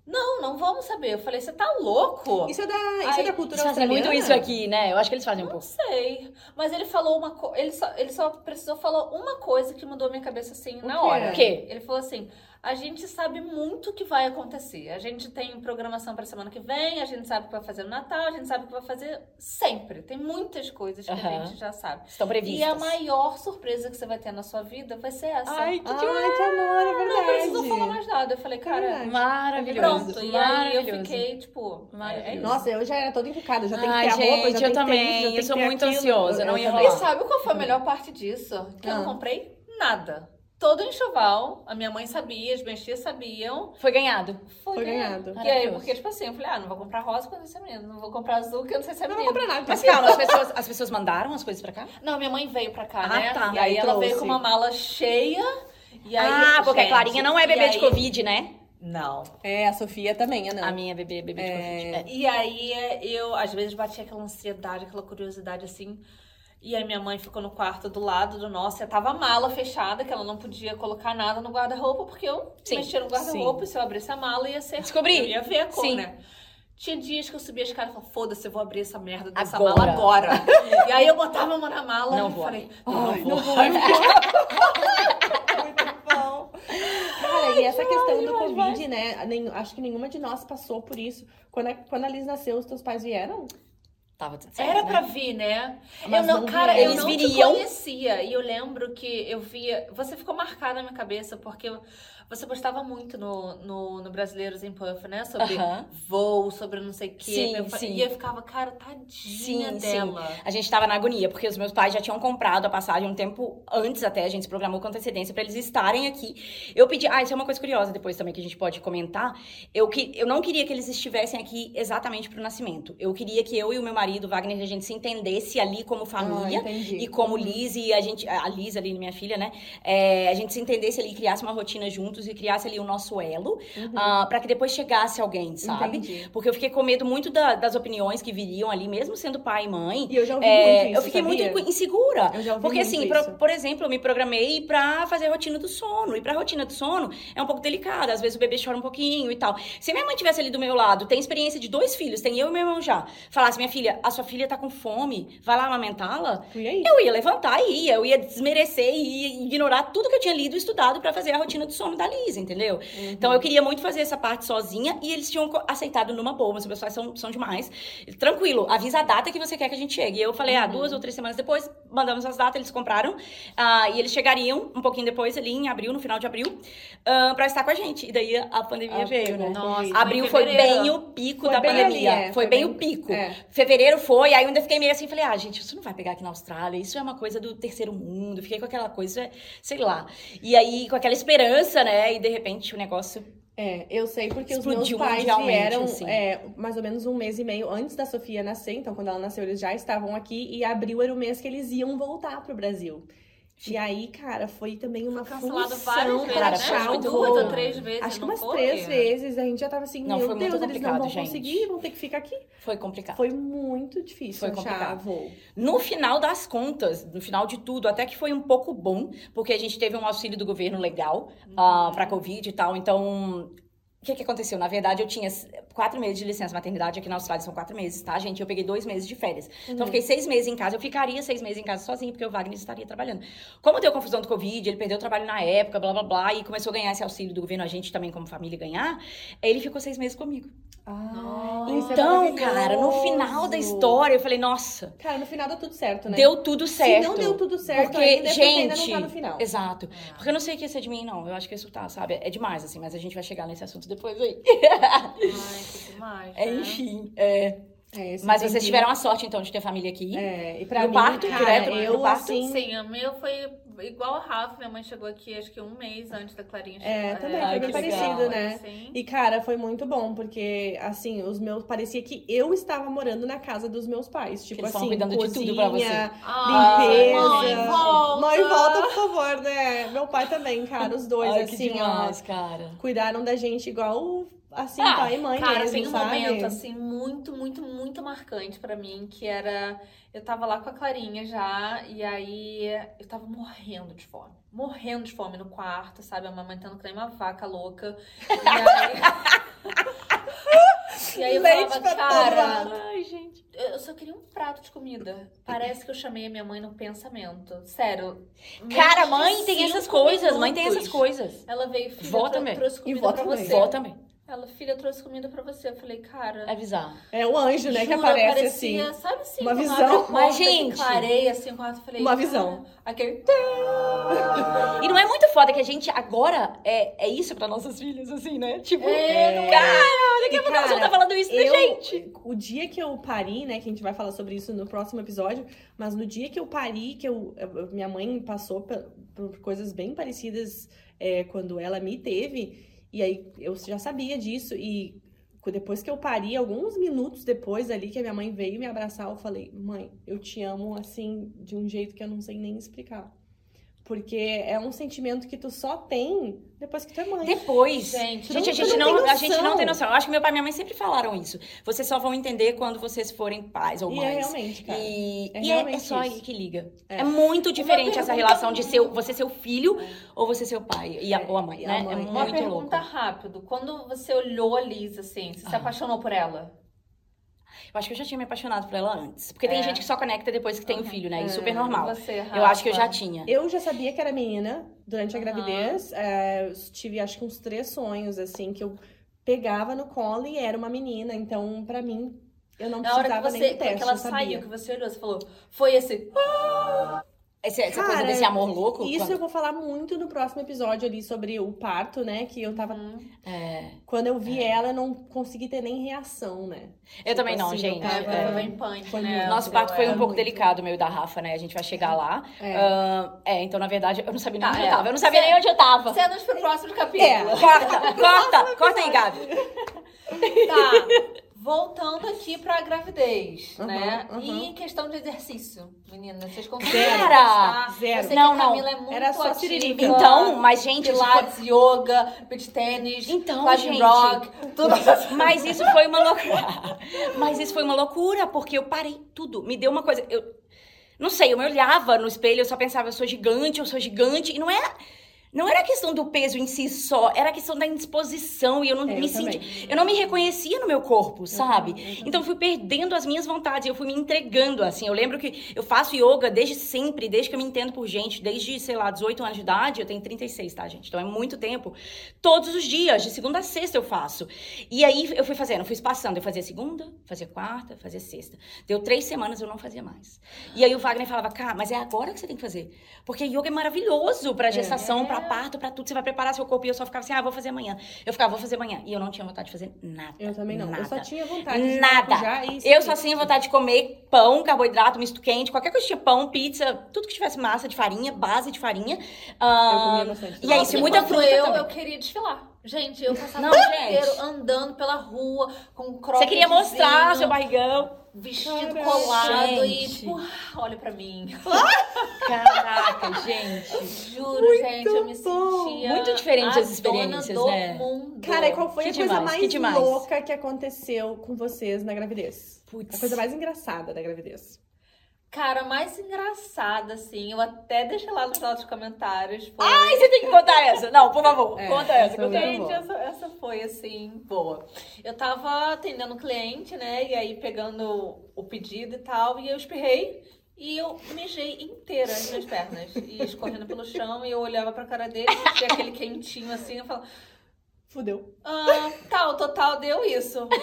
não, não vamos saber. Eu falei, você tá louco? Isso é da, isso Aí, é da cultura eles fazem muito isso aqui, né? Eu acho que eles fazem um não pouco. Não sei. Mas ele falou uma coisa. Ele só, ele só precisou falar uma coisa que mudou minha cabeça assim o na quê? hora. O quê? Ele falou assim: a gente sabe muito o que vai acontecer. A gente tem programação para semana que vem, a gente sabe o que vai fazer no Natal, a gente sabe o que vai fazer sempre. Tem muitas coisas que uhum. a gente já sabe. Estão previstas. E a maior surpresa que você vai ter na sua vida vai ser essa. Ai, que, Ai, que amor, é verdade. Não precisou falar mais nada. Eu falei, cara, é maravilhoso. Pronto. E aí eu fiquei, tipo, é, é Nossa, eu já era toda encucada, já tenho Ai, que ter gente, a roupa, já eu também. Ter eu sou muito aquilo. ansiosa, eu não ia E sabe qual foi a melhor parte disso? Que ah. eu não comprei nada todo enxoval. A minha mãe sabia, as minhas tias sabiam. Foi ganhado. Foi, Foi ganhado. E aí, porque, tipo assim, eu falei, ah, não vou comprar rosa porque eu não sei se é menino. Não vou comprar azul porque eu não sei se é menino. Não vou comprar nada. Mas calma, as pessoas, as pessoas mandaram as coisas pra cá? Não, minha mãe veio pra cá, ah, né? Tá. E aí, ela veio com uma mala cheia. E aí, ah, porque gente, a Clarinha não é bebê de Covid, né? Não. É, a Sofia também, é não. A minha bebê, bebê de é... Covid. É. E aí, eu, às vezes, batia aquela ansiedade, aquela curiosidade, assim... E aí minha mãe ficou no quarto do lado do nosso, e tava a mala fechada, que ela não podia colocar nada no guarda-roupa, porque eu sim, mexia no guarda-roupa, e se eu abrisse a mala ia ser... Descobri. Eu ia ver a cor, sim. né? Tinha dias que eu subia a escada e falava, foda-se, eu vou abrir essa merda dessa agora. mala agora. e aí eu botava a mão na mala não e vou. falei, não, não, vou. Não vou. Muito *laughs* bom. Cara, e essa questão do Covid, né? Nem, acho que nenhuma de nós passou por isso. Quando a, quando a Liz nasceu, os teus pais vieram? Tava tudo certo, Era né? pra vir, né? Mas eu não, cara, eu não viriam. te conhecia. E eu lembro que eu via. Você ficou marcada na minha cabeça, porque você postava muito no, no, no Brasileiros em Puff, né? Sobre voo, sobre não sei o quê. Sim, eu, sim. E eu ficava, cara, tadinha sim, dela. Sim. A gente tava na agonia, porque os meus pais já tinham comprado a passagem um tempo antes até, a gente se programou com antecedência para eles estarem aqui. Eu pedi, ah, isso é uma coisa curiosa depois também que a gente pode comentar. Eu, que, eu não queria que eles estivessem aqui exatamente pro nascimento. Eu queria que eu e o meu marido, Wagner, a gente se entendesse ali como família ah, e como Liz e a gente, a Liz ali, minha filha, né? É, a gente se entendesse ali e criasse uma rotina juntos juntos e criasse ali o nosso elo, uhum. uh, ah, para que depois chegasse alguém, sabe? Entendi. Porque eu fiquei com medo muito da, das opiniões que viriam ali, mesmo sendo pai e mãe. E eu já ouvi é, muito isso, Eu fiquei sabia? muito insegura. Eu já ouvi porque muito assim, por, por, exemplo, eu me programei para fazer a rotina do sono. E pra rotina do sono é um pouco delicada. Às vezes o bebê chora um pouquinho e tal. Se minha mãe tivesse ali do meu lado, tem experiência de dois filhos, tem eu e meu irmão já, falasse, minha filha, a sua filha tá com fome, vai lá amamentá-la. Eu ia levantar e ia, eu ia desmerecer e ignorar tudo que eu tinha lido e estudado para fazer a rotina do sono da Entendeu? Uhum. Então eu queria muito fazer essa parte sozinha e eles tinham aceitado numa boa, mas os pessoal são, são demais. Tranquilo, avisa a data que você quer que a gente chegue. E eu falei, ah, uhum. ah, duas ou três semanas depois, mandamos as datas, eles compraram. Ah, e eles chegariam um pouquinho depois, ali em abril, no final de abril, uh, pra estar com a gente. E daí a pandemia ah, veio, né? Nossa, abril foi bem o pico foi da pandemia. Ali, é, foi, foi, bem, bem o pico. É. Fevereiro foi, aí eu ainda fiquei meio assim, falei, ah, gente, isso não vai pegar aqui na Austrália, isso é uma coisa do terceiro mundo. Fiquei com aquela coisa, sei lá. E aí, com aquela esperança, né? E de repente o negócio é, eu sei porque os meus pais vieram assim. é, mais ou menos um mês e meio antes da Sofia nascer. Então, quando ela nasceu, eles já estavam aqui. E abril era o mês que eles iam voltar pro Brasil. E aí, cara, foi também uma foi função para né? achar o Duas ou três vezes, Acho que umas foi? três vezes. A gente já tava assim, não, meu Deus, eles não vão gente. conseguir, vão ter que ficar aqui. Foi complicado. Foi muito difícil foi complicado. voo. No final das contas, no final de tudo, até que foi um pouco bom, porque a gente teve um auxílio do governo legal uhum. uh, pra Covid e tal. Então, o que, que aconteceu? Na verdade, eu tinha quatro meses de licença maternidade aqui na Austrália, são quatro meses, tá, gente? Eu peguei dois meses de férias. Então, uhum. Então, eu fiquei seis meses em casa. Eu ficaria seis meses em casa sozinha, porque o Wagner estaria trabalhando. Como deu confusão do Covid, ele perdeu o trabalho na época, blá, blá, blá, e começou a ganhar esse auxílio do governo, a gente também, como família, ganhar, ele ficou seis meses comigo. Ah, então, é cara, no final da história, eu falei, nossa. Cara, no final deu tudo certo, né? Deu tudo certo. Se não deu tudo certo, porque, ainda, é gente, ainda não tá no final. Exato. É. Porque eu não sei o que ia ser de mim, não. Eu acho que isso tá, sabe? É demais, assim, mas a gente vai chegar nesse assunto depois aí. Ai, que demais. É, né? enfim, é. É, Mas vocês tiveram a sorte, então, de ter família aqui. É, e pra no mim, parto, cara, direto eu, parto? Assim... Sim, o meu foi igual a Rafa. Minha mãe chegou aqui, acho que um mês antes da Clarinha chegar. É, também, é, foi bem parecido, né? Sim. E, cara, foi muito bom, porque, assim, os meus... Parecia que eu estava morando na casa dos meus pais. Tipo assim, cuidando cozinha, de tudo pra você. Ah, limpeza. Mãe, volta! Mãe, volta, por favor, né? Meu pai também, cara. Os dois, Ai, assim, demais, ó. cara. Cuidaram da gente igual assim, ah, pai e mãe cara, mesmo, tem um sabe? momento, assim, muito, muito, muito marcante para mim, que era... Eu tava lá com a Clarinha já, e aí eu tava morrendo de fome. Morrendo de fome no quarto, sabe? Amamentando que nem uma vaca louca. E aí... *laughs* e aí eu Leite falava, cara... Ai, gente. Eu só queria um prato de comida. Parece que eu chamei a minha mãe no pensamento. Sério. Cara, mãe tem essas coisas. Minutos. Mãe tem essas coisas. Ela veio, filha, Vó também. trouxe comida e pra também. você. Vó também. Ela, filha, trouxe comida pra você. Eu falei, cara. É bizarro. É o anjo, né, juro, que aparece parecia, assim. Sabe assim? Uma visão. Mas, gente. Clarei assim o quarto. Falei, Uma visão. Aquele. *laughs* E não é muito foda que a gente agora é, é isso pra nossas filhas, assim, né? Tipo, é, cara, daqui a pouco elas vão estar falando isso eu, da gente. O dia que eu pari, né, que a gente vai falar sobre isso no próximo episódio, mas no dia que eu pari, que eu, minha mãe passou por, por coisas bem parecidas é, quando ela me teve. E aí eu já sabia disso e depois que eu pari, alguns minutos depois ali que a minha mãe veio me abraçar, eu falei: "Mãe, eu te amo assim de um jeito que eu não sei nem explicar". Porque é um sentimento que tu só tem depois que tu é mãe. Depois. Gente, gente, a, gente não, a gente não tem noção. Eu acho que meu pai e minha mãe sempre falaram isso. Vocês só vão entender quando vocês forem pais ou mães. E é realmente, cara. E é, e é, é só aí que liga. É, é muito diferente essa relação de ser, você ser o filho é. ou você ser o pai e a, ou a mãe, né? A mãe. É muito Uma pergunta louco. rápido. Quando você olhou a Liz, assim, você ah. se apaixonou por ela? Eu acho que eu já tinha me apaixonado por ela antes. Porque tem É. gente que só conecta depois que tem o filho, né? E É. super normal. Você, Eu acho que eu já tinha. Eu já sabia que era menina durante a Aham. gravidez. É, eu tive, acho que uns três sonhos, assim, que eu pegava no colo e era uma menina. Então, pra mim, eu não Na hora que precisava você, nem do teste, que ela saiu, que você olhou, você falou, foi esse. Esse- essa coisa Cara, desse amor louco. Isso quando- eu vou falar muito no próximo episódio ali sobre o parto, né? Que eu tava. Hum, É. Quando eu vi ela, eu não consegui ter nem reação, né? Eu também não, assim, gente. eu É, tava- foi bem punk, Foi né? Nosso parto foi um é pouco muito. delicado, meu e da Rafa, né? A gente vai chegar lá. É. Ah, é, então, na verdade, eu não sabia nem Tá, onde eu é. tava. Eu não sabia nem onde eu tava. Cenas pro próximo capítulo. É. Corta, *laughs* corta, corta aí, Gabi. Tá. Voltando aqui pra gravidez, Uhum, né? uhum. E questão de exercício, meninas, vocês conseguem Zero. Cara, zero. Eu sei Não, que a não. É muito Era só ativa. Então, mas, gente, isso foi... Pilates, yoga, beach tênis, Então, gente. rock, tudo. *laughs* Mas isso foi uma loucura. Mas isso foi uma loucura, porque eu parei tudo. Me deu uma coisa. Eu não sei, eu me olhava no espelho, eu só pensava, eu sou gigante, eu sou gigante. E não era. Não era questão do peso em si só, era questão da indisposição. E eu não É, me eu senti. também. Eu não me reconhecia no meu corpo, sabe? eu também. Então eu fui perdendo as minhas vontades, eu fui me entregando, assim. Eu lembro que eu faço yoga desde sempre, desde que eu me entendo por gente, desde, sei lá, 18 anos de idade, eu tenho 36, tá, gente? Então é muito tempo. Todos os dias, de segunda a sexta eu faço. E aí eu fui fazendo, fui passando. Eu fazia segunda, fazia quarta, fazia sexta. Deu três semanas, eu não fazia mais. E aí o Wagner falava, cara, mas é agora que você tem que fazer. Porque yoga é maravilhoso pra gestação, É. pra parto, pra tudo. Você vai preparar seu corpo. E eu só ficava assim, ah, vou fazer amanhã. Eu ficava, vou fazer amanhã. E eu não tinha vontade de fazer nada. Eu também não. Eu só Nada. tinha vontade de Nada. já e Eu só tinha vontade de comer pão, carboidrato, misto quente, qualquer coisa que tinha pão, pizza, tudo que tivesse massa de farinha, base de farinha. Eu Ah, comia bastante. e aí, se muita fruta eu, também. eu queria desfilar. Gente, eu passava Não, o dia gente. inteiro andando pela rua com um cropped Você queria mostrar seu barrigão. Vestido Caraca, colado gente. e tipo, olha pra mim. *laughs* Caraca, gente. Juro, gente, eu me bom. sentia Muito diferente as experiências, dona do né? mundo. Cara, e qual foi Que a coisa demais, mais que louca que aconteceu com vocês na gravidez? Putz. A coisa mais engraçada da gravidez. Cara, mais engraçada, assim, eu até deixei lá nos nossos comentários. Foi... Ai, você tem que contar essa. Não, por favor, É, conta essa. Conta essa. Gente, essa, essa foi assim, boa. Eu tava atendendo um cliente, né? E aí pegando o pedido e tal, e eu espirrei e eu mijei inteira as minhas pernas. E escorrendo pelo chão, e eu olhava pra cara dele, sentia aquele quentinho assim, eu falava, Fudeu. ah, tá, o total deu isso. *laughs*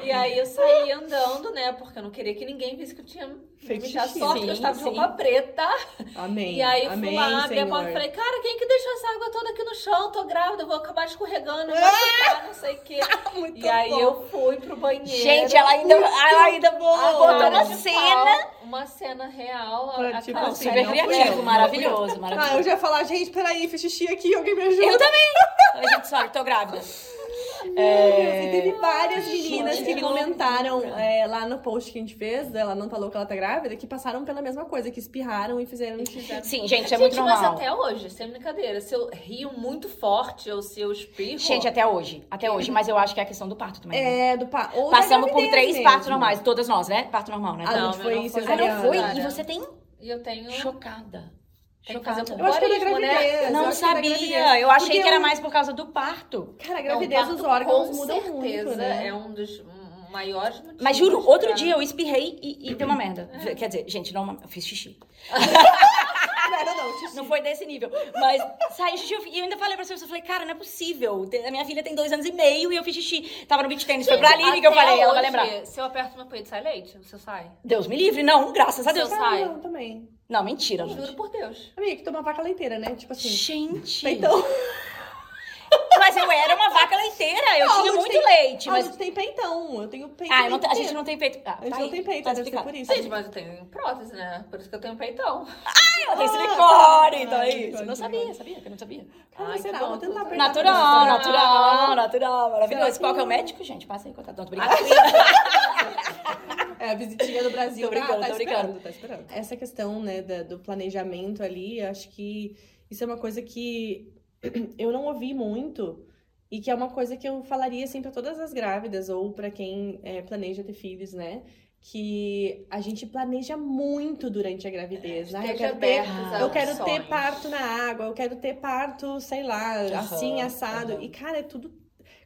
E aí eu saí andando, né? Porque eu não queria que ninguém visse que eu tinha Feito xixi. Sorte que eu Sim, estava de sim. roupa preta. Amém. *laughs* E aí Amém, fui lá, abri a porta e falei, cara, quem que deixou essa água toda aqui no chão? Tô grávida, vou acabar escorregando, eu vou ficar, não sei o quê. *laughs* Muito E aí bom. eu fui pro banheiro. Gente, ela ainda, ela ainda A botou de cena. pau, uma cena real. a- Pra, a tipo de assim, super criativo, eu, maravilhoso, Ah, maravilhoso. eu já ia falar, gente, peraí, fiz xixi aqui, alguém me ajuda. Eu também. Oi, gente, sorry, tô grávida. É... E teve várias meninas Gente, que comentaram é, lá no post que a gente fez, ela não falou que ela tá grávida, que passaram pela mesma coisa, que espirraram e fizeram xixi. Sim, gente, é Gente, muito mas normal. até hoje, sem brincadeira, se eu rio muito forte ou se eu espirro... Gente, até hoje. Até hoje. Mas eu acho que é a questão do parto também. né? É, do pa... ou da Passamos por três mesmo. partos normais. Todas nós, né? Parto normal, né? Ah, Não, foi não foi. Ah, cesariana. não foi? E você tem E eu tenho... chocada. Fazer Chocada. Eu acho que é da Turismo, né? gravidez. eu Não que é sabia. Eu achei Porque que era eu- mais por causa do parto. Cara, a Não, gravidez, parto, os órgãos com mudam certeza, muito, né? É um dos maiores motivos. Mas juro, outro pra- dia eu espirrei e, e deu uma merda. Quer dizer, gente, não, eu fiz xixi. *laughs* Não, não, não, xixi. Não foi desse nível. Mas saiu xixi e eu ainda falei pra você, eu falei, cara, não é possível. A minha filha tem dois anos e meio e eu fiz xixi. Tava no beach tênis. Foi pra Aline que eu falei, ela vai hoje, lembrar. Se eu aperto meu peito, sai leite? Você sai? Deus me livre, não, graças a Deus. Seu Ah, sai. não, também. Não, mentira, Juro gente. por Deus. Amiga, que toma vaca leiteira, né? Tipo assim. Gente. Peitão. *laughs* Mas eu era uma vaca leiteira, eu Não, tinha muito tem- leite, Ah, mas. a gente tem peitão. Eu tenho peito. Ah, eu te- a gente não tem peito. Ah, A gente tá não aí, tem peito, tá deve por isso. Gente, mas eu tenho prótese, né? Por isso que eu tenho peitão. Ela tem Ah, silicone, então é isso. Não sabia, sabia que eu não sabia. Ah, Ai, será? que Vou bom, tentar apertar. Natural, natural, natural, Será maravilhoso. Qual que é o médico, gente? Passa aí, contato. Não, tô Ah, brincando. *laughs* É, a visitinha do Brasil. Tô brincando, tá, tá tô brincando. esperando, tá esperando. Essa questão, né, da- do planejamento ali, acho que isso é uma coisa que *clears throat* eu não ouvi muito e que é uma coisa que eu falaria, assim, pra todas as grávidas ou pra quem é, planeja ter filhos, né? Que a gente planeja muito durante a gravidez, né? Eu quero ter eu quero opções. ter parto na água, eu quero ter parto, sei lá, Aham, assim, assado. aham. E, cara, é tudo.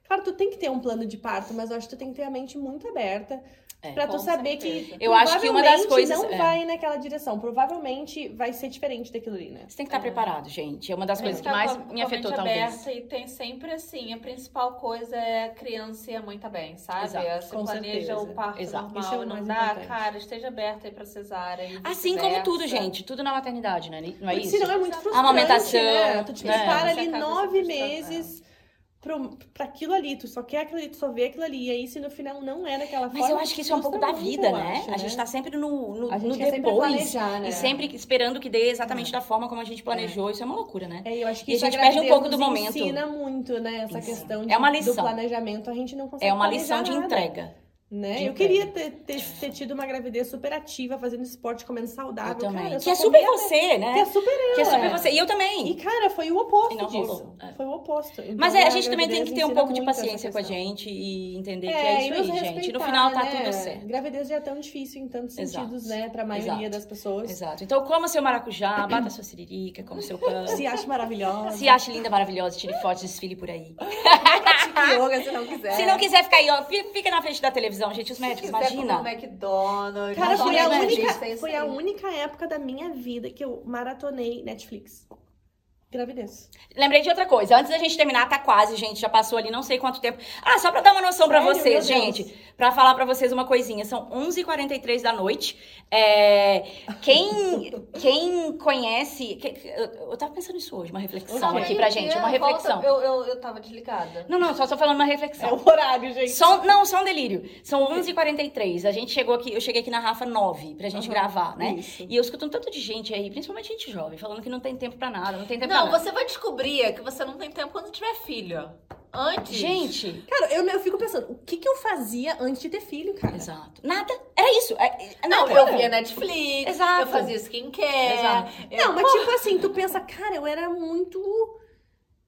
Claro, tu tem que ter um plano de parto, mas eu acho que tu tem que ter a mente muito aberta É, pra tu com saber certeza. que Eu acho que uma das coisas- não é. vai naquela direção. Provavelmente vai ser diferente daquilo ali, né? Você tem que estar É. preparado, gente. É uma das Tem coisas que mais com a- me com a afetou, mente talvez. aberta E tem sempre assim, a principal coisa é a criança ir muito bem, sabe? Exato, com planeja certeza. o parto Exato. normal Isso é o e não dá, importante. cara, esteja aberta aí pra cesárea. e Assim como tudo, gente. Tudo na maternidade, né? Não é Porque isso? senão é muito frustrante, Amamentação, né? Tu te né? prepara Você ali nove frustrando, meses pro, pra aquilo ali. Tu só quer aquilo ali, tu só vê aquilo ali. E aí, se no final não é daquela forma... Mas eu acho que isso é um pouco da vida, né? acho, A gente tá sempre no, no, A gente no quer sempre depois. planejar, né? E sempre esperando que dê exatamente da forma como a gente planejou. Isso é uma loucura, né? É, eu acho que E a isso gente perde um pouco do momento. ensina muito, né? Essa Ensina. questão de, É uma do lição. planejamento. A gente não consegue É uma lição de nada, entrega. Né? eu queria ter, ter, ter tido uma gravidez super ativa, fazendo esporte, comendo saudável. Eu também. Cara, que é super comia- você, né? Que é super eu. Que é super é. você. E eu também. E, cara, foi o oposto não disso. rolou, é. Foi o oposto. Então, Mas é, a gente também tem que ter um pouco de paciência com a gente e entender que É, é isso aí, gente. No final tá né? tudo certo. Gravidez já é tão difícil em tantos Exato. sentidos, né? Pra maioria Exato. das pessoas. Exato. Então coma seu maracujá, bata sua siririca, coma seu *laughs* pão. Se acha maravilhosa. Se acha linda, maravilhosa, tire fotos, desfile por aí. *laughs* yoga se não quiser. Se não quiser ficar aí, ó, fi- fica na frente da televisão, gente. Os Se médicos, imagina. comer um McDonald's. Cara, foi a, única, foi a única época da minha vida que eu maratonei Netflix. Gravidez. Lembrei de outra coisa. Antes da gente terminar, tá quase, gente. Já passou ali não sei quanto tempo. Ah, só pra dar uma noção pra Sério? vocês, gente. Pra falar pra vocês uma coisinha. São 11h43 da noite. É, Quem, *laughs* quem conhece... Eu, eu tava pensando nisso hoje, uma reflexão aqui pra gente. Uma reflexão. Eu, eu, eu tava desligada. Não, não, só tô falando uma reflexão. É o horário, gente. Só, não, só um delírio. São 11h43. A gente chegou aqui, eu cheguei aqui na Rafa 9 pra gente Aham, gravar, né? isso. E eu escuto um tanto de gente aí, principalmente gente jovem, falando que não tem tempo pra nada, não tem tempo Não, nada. você vai descobrir que você não tem tempo quando tiver filho. Antes. Gente, Cara, eu, eu fico pensando, o que, que eu fazia antes de ter filho, cara? exato. Nada. Era isso. É- é- Não, eu via Netflix, Exato. eu fazia skincare. Exato. eu- Não, mas tipo assim, tu pensa, cara, eu era muito.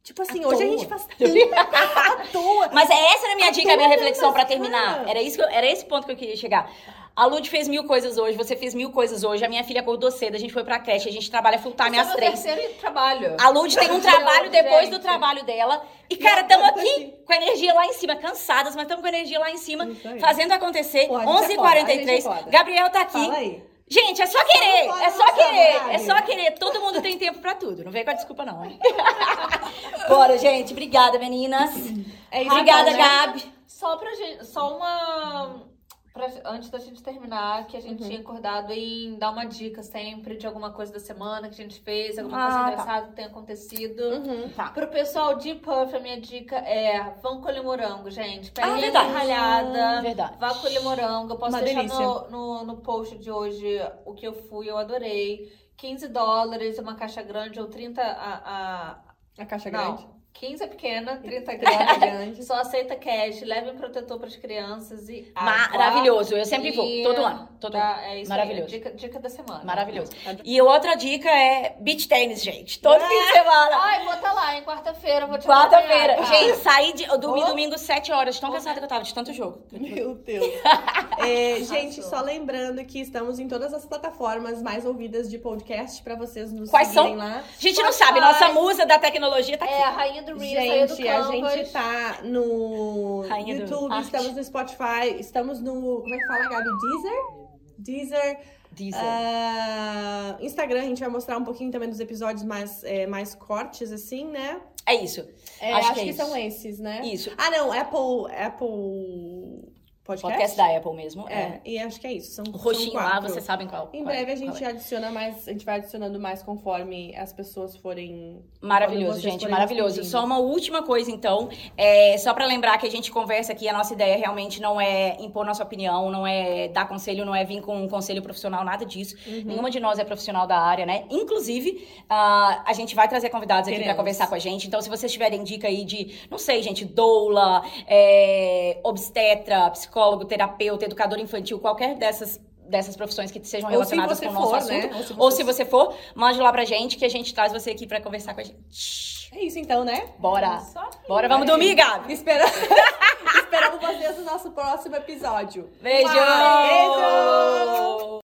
Tipo assim, À hoje a gente faz à toa. Mas é essa era a minha dica, a minha reflexão pra essa terminar. cara. Era, isso que eu- era esse ponto que eu queria chegar. A Lud fez mil coisas hoje, você fez mil coisas hoje, a minha filha acordou cedo, a gente foi pra creche, a gente trabalha full time é às três. terceiro trabalho. A Lud tem um *laughs* trabalho depois do trabalho dela. E, cara, estamos aqui com a energia lá em cima, cansadas, mas estamos com a energia lá em cima, fazendo acontecer. Pô, a gente é é 11h43. Gabriel tá aqui. Fala aí. Gente, é só querer, é só querer, é só querer. Todo mundo tem tempo pra tudo. Não vem com a desculpa, não, hein? *laughs* Bora, gente. Obrigada, meninas. É isso Obrigada, então, né? Gabi. Só pra gente. Só uma. Pra- antes da gente terminar, que a gente Uhum. tinha acordado em dar uma dica sempre de alguma coisa da semana que a gente fez, alguma Ah, coisa tá. engraçada que tenha acontecido. Uhum. Tá. Pro pessoal de Puff, a minha dica é vão colher morango, gente. Ah, Peguem verdade. ralhada. Verdade. Vá colher morango. Eu posso Uma deixar no, no, no post de hoje o que eu fui, eu adorei. 15 dólares, uma caixa grande, ou 30 a. A caixa a... grande. Não, 15 é pequena, *laughs* 30 é *laughs* grande. Só aceita cash, levem protetor para as crianças e. Maravilhoso. Eu sempre vou, todo ano. Todo ano. É isso Maravilhoso. aí, dica, dica da semana. Maravilhoso. E outra dica é beach tênis, gente. Todo fim de semana. Ai, vou estar lá, em quarta-feira, eu vou te Quarta-feira. tá? Gente, saí de. Eu dormi Oh. domingo 7 horas. Tão cansada que eu tava de tanto jogo. Meu Deus. *laughs* É, gente, só lembrando que estamos em todas as plataformas mais ouvidas de podcast pra vocês nos Quais seguirem são? lá. A gente não Spotify. sabe, nossa musa da tecnologia tá aqui. É, a rainha do Reels, rainha do Gente, a gente tá no Rainha YouTube, estamos no Spotify, estamos no. Como é que fala, Gabi? Deezer? Deezer. Deezer. ah, Instagram, a gente vai mostrar um pouquinho também dos episódios mais, é, mais cortes, assim, né? É isso. É, Acho acho, que é que, isso. são esses, né? Isso. Ah, não, Apple. Apple. Podcast? Podcast da Apple mesmo. É. É, e acho que é isso. São, O roxinho são lá, vocês sabem qual. Em qual é, breve a gente é. adiciona mais, a gente vai adicionando mais conforme as pessoas forem. Maravilhoso, gente, forem maravilhoso. pedindo. Só uma última coisa, então. É, só pra lembrar que a gente conversa aqui, a nossa ideia realmente não é impor nossa opinião, não é dar conselho, não é vir com um conselho profissional, nada disso. Uhum. Nenhuma de nós é profissional da área, né? Inclusive, ah, a gente vai trazer convidados aqui pra Queremos. conversar com a gente. Então, se vocês tiverem dica aí de, não sei, gente, doula, é, obstetra, psicólogo, terapeuta, educador infantil, qualquer dessas. Dessas profissões que sejam Ou se relacionadas com o nosso for, assunto. né? Ou se Ou você- se você for, mande lá pra gente que a gente traz você aqui pra conversar com a gente. É isso então, né? Bora! Só Bora, vamos dormir, Gabi! Espera... *laughs* Esperamos vocês no nosso próximo episódio. Beijo! Beijo!